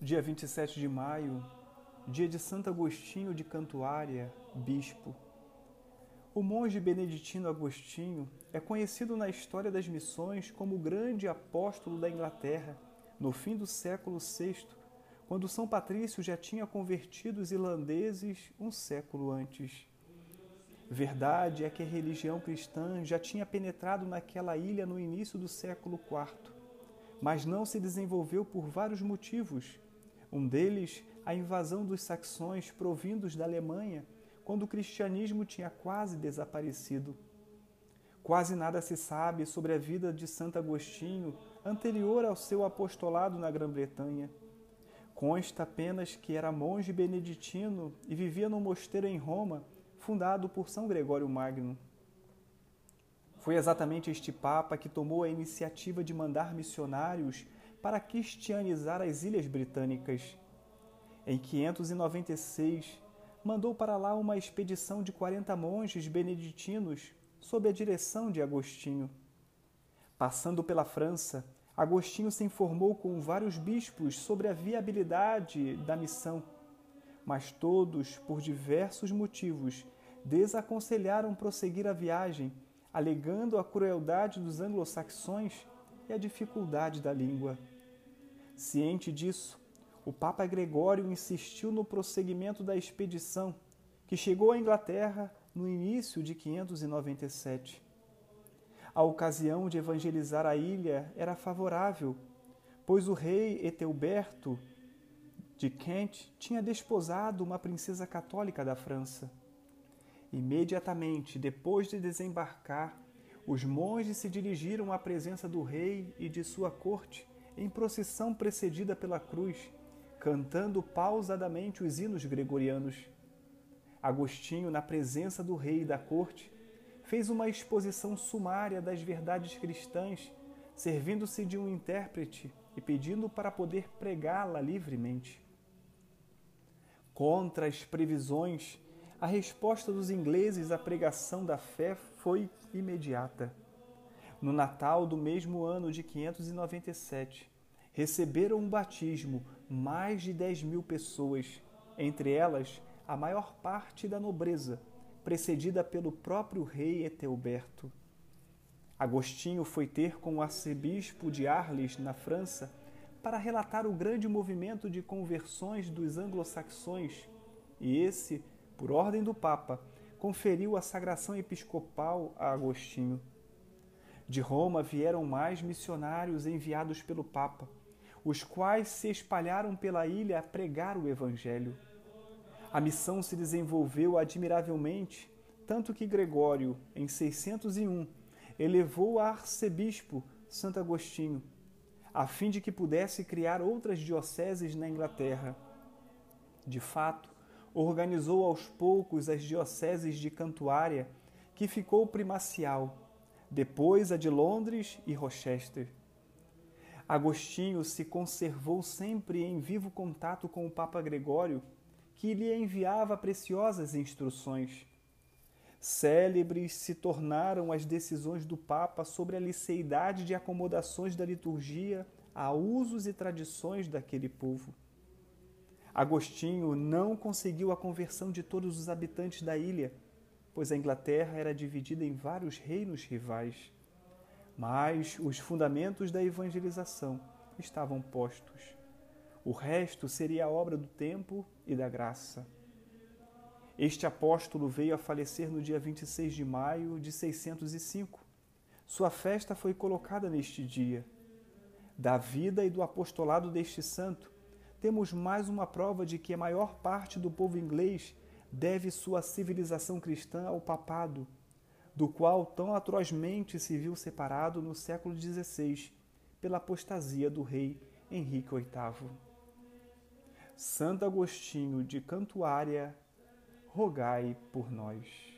Dia 27 de maio, dia de Santo Agostinho de Cantuária, bispo. O monge beneditino Agostinho é conhecido na história das missões como o grande apóstolo da Inglaterra, no fim do século VI, quando São Patrício já tinha convertido os irlandeses um século antes. Verdade é que a religião cristã já tinha penetrado naquela ilha no início do século IV, mas não se desenvolveu por vários motivos um deles, a invasão dos saxões provindos da Alemanha, quando o cristianismo tinha quase desaparecido. Quase nada se sabe sobre a vida de Santo Agostinho anterior ao seu apostolado na Grã-Bretanha. Consta apenas que era monge beneditino e vivia num mosteiro em Roma, fundado por São Gregório Magno. Foi exatamente este Papa que tomou a iniciativa de mandar missionários para cristianizar as Ilhas Britânicas. Em 596, mandou para lá uma expedição de 40 monges beneditinos sob a direção de Agostinho. Passando pela França, Agostinho se informou com vários bispos sobre a viabilidade da missão, mas todos, por diversos motivos, desaconselharam prosseguir a viagem, alegando a crueldade dos anglo-saxões e a dificuldade da língua. Ciente disso, o Papa Gregório insistiu no prosseguimento da expedição, que chegou à Inglaterra no início de 597. A ocasião de evangelizar a ilha era favorável, pois o rei Etelberto de Kent tinha desposado uma princesa católica da França. Imediatamente depois de desembarcar, os monges se dirigiram à presença do rei e de sua corte em procissão precedida pela cruz, cantando pausadamente os hinos gregorianos. Agostinho, na presença do rei e da corte, fez uma exposição sumária das verdades cristãs, servindo-se de um intérprete e pedindo para poder pregá-la livremente. Contra as previsões a resposta dos ingleses à pregação da fé foi imediata. No Natal do mesmo ano de 597, receberam um batismo mais de 10 mil pessoas, entre elas a maior parte da nobreza, precedida pelo próprio rei Etelberto. Agostinho foi ter com o arcebispo de Arles, na França, para relatar o grande movimento de conversões dos anglo-saxões, e esse por ordem do Papa, conferiu a sagração episcopal a Agostinho. De Roma vieram mais missionários enviados pelo Papa, os quais se espalharam pela ilha a pregar o Evangelho. A missão se desenvolveu admiravelmente, tanto que Gregório, em 601, elevou a arcebispo Santo Agostinho, a fim de que pudesse criar outras dioceses na Inglaterra. De fato, organizou aos poucos as dioceses de Cantuária, que ficou primacial, depois a de Londres e Rochester. Agostinho se conservou sempre em vivo contato com o Papa Gregório, que lhe enviava preciosas instruções. Célebres se tornaram as decisões do Papa sobre a liceidade de acomodações da liturgia a usos e tradições daquele povo. Agostinho não conseguiu a conversão de todos os habitantes da ilha, pois a Inglaterra era dividida em vários reinos rivais. Mas os fundamentos da evangelização estavam postos. O resto seria a obra do tempo e da graça. Este apóstolo veio a falecer no dia 26 de maio de 605. Sua festa foi colocada neste dia. Da vida e do apostolado deste santo, temos mais uma prova de que a maior parte do povo inglês deve sua civilização cristã ao papado, do qual tão atrozmente se viu separado no século XVI pela apostasia do rei Henrique VIII. Santo Agostinho de Cantuária, rogai por nós.